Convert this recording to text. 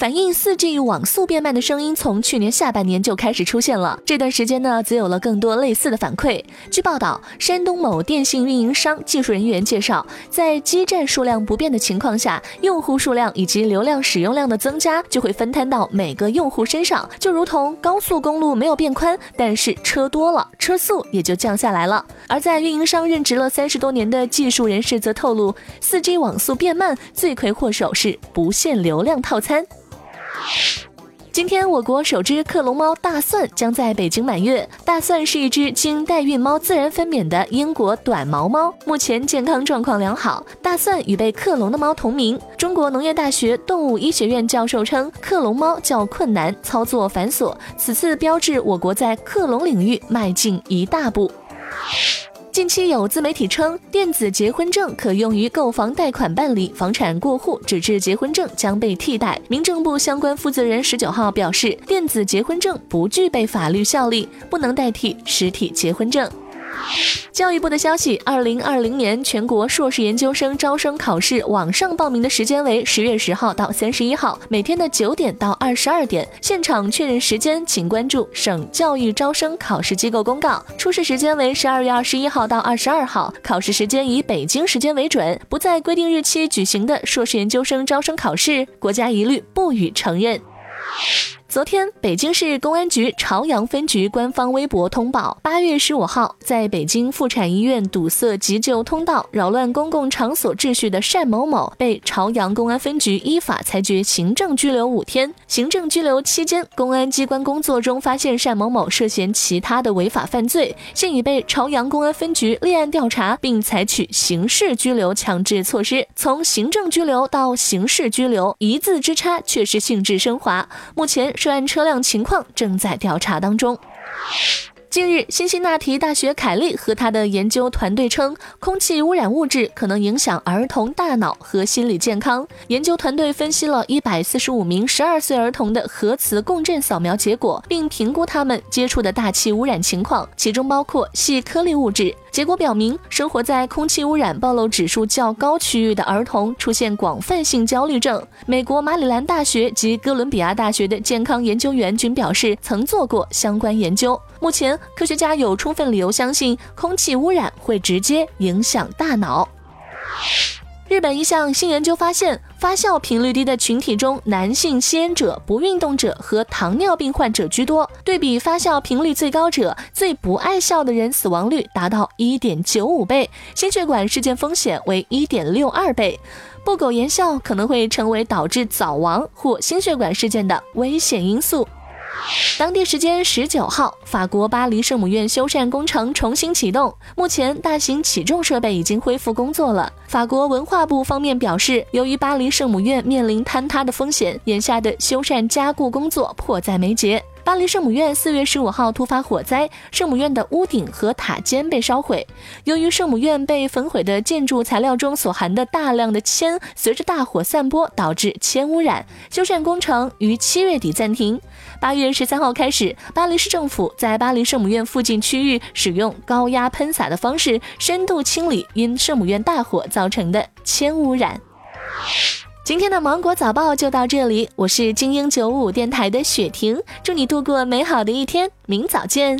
反映 4G 网速变慢的声音从去年下半年就开始出现了。这段时间呢，则有了更多类似的反馈。据报道，山东某电信运营商技术人员介绍，在基站数量不变的情况下，用户数量以及流量使用量的增加就会分摊到每个用户身上，就如同高速公路没有变宽，但是车多了，车速也就降下来了。而在运营商任职了三十多年的技术人士则透露，4G 网速变慢罪魁祸首是不限流量套餐。今天，我国首只克隆猫大蒜将在北京满月。大蒜是一只经代孕猫自然分娩的英国短毛猫，目前健康状况良好。大蒜与被克隆的猫同名。中国农业大学动物医学院教授称，克隆猫较困难，操作繁琐，此次标志我国在克隆领域迈进一大步。近期有自媒体称，电子结婚证可用于购房贷款办理，房产过户纸质结婚证将被替代。民政部相关负责人十九号表示，电子结婚证不具备法律效力，不能代替实体结婚证。教育部的消息，二零二零年全国硕士研究生招生考试网上报名的时间为十月十号到三十一号，每天的九点到二十二点。现场确认时间，请关注省教育招生考试机构公告。出试时间为十二月二十一号到二十二号，考试时间以北京时间为准。不在规定日期举行的硕士研究生招生考试，国家一律不予承认。昨天，北京市公安局朝阳分局官方微博通报：八月十五号，在北京妇产医院堵塞急救通道、扰乱公共场所秩序的单某某，被朝阳公安分局依法裁决行政拘留五天。行政拘留期间，公安机关工作中发现单某某涉嫌其他的违法犯罪，现已被朝阳公安分局立案调查，并采取刑事拘留强制措施。从行政拘留到刑事拘留，一字之差却是性质升华。目前。涉案车辆情况正在调查当中。近日，辛辛那提大学凯利和他的研究团队称，空气污染物质可能影响儿童大脑和心理健康。研究团队分析了一百四十五名十二岁儿童的核磁共振扫描结果，并评估他们接触的大气污染情况，其中包括细颗粒物质。结果表明，生活在空气污染暴露指数较高区域的儿童出现广泛性焦虑症。美国马里兰大学及哥伦比亚大学的健康研究员均表示，曾做过相关研究。目前，科学家有充分理由相信，空气污染会直接影响大脑。日本一项新研究发现，发酵频率低的群体中，男性吸烟者、不运动者和糖尿病患者居多。对比发酵频率最高者，最不爱笑的人死亡率达到一点九五倍，心血管事件风险为一点六二倍。不苟言笑可能会成为导致早亡或心血管事件的危险因素。当地时间十九号，法国巴黎圣母院修缮工程重新启动，目前大型起重设备已经恢复工作了。法国文化部方面表示，由于巴黎圣母院面临坍塌的风险，眼下的修缮加固工作迫在眉睫。巴黎圣母院四月十五号突发火灾，圣母院的屋顶和塔尖被烧毁。由于圣母院被焚毁的建筑材料中所含的大量的铅随着大火散播，导致铅污染，修缮工程于七月底暂停。八月十三号开始，巴黎市政府在巴黎圣母院附近区域使用高压喷洒的方式，深度清理因圣母院大火造成的铅污染。今天的芒果早报就到这里，我是精英九五电台的雪婷，祝你度过美好的一天，明早见。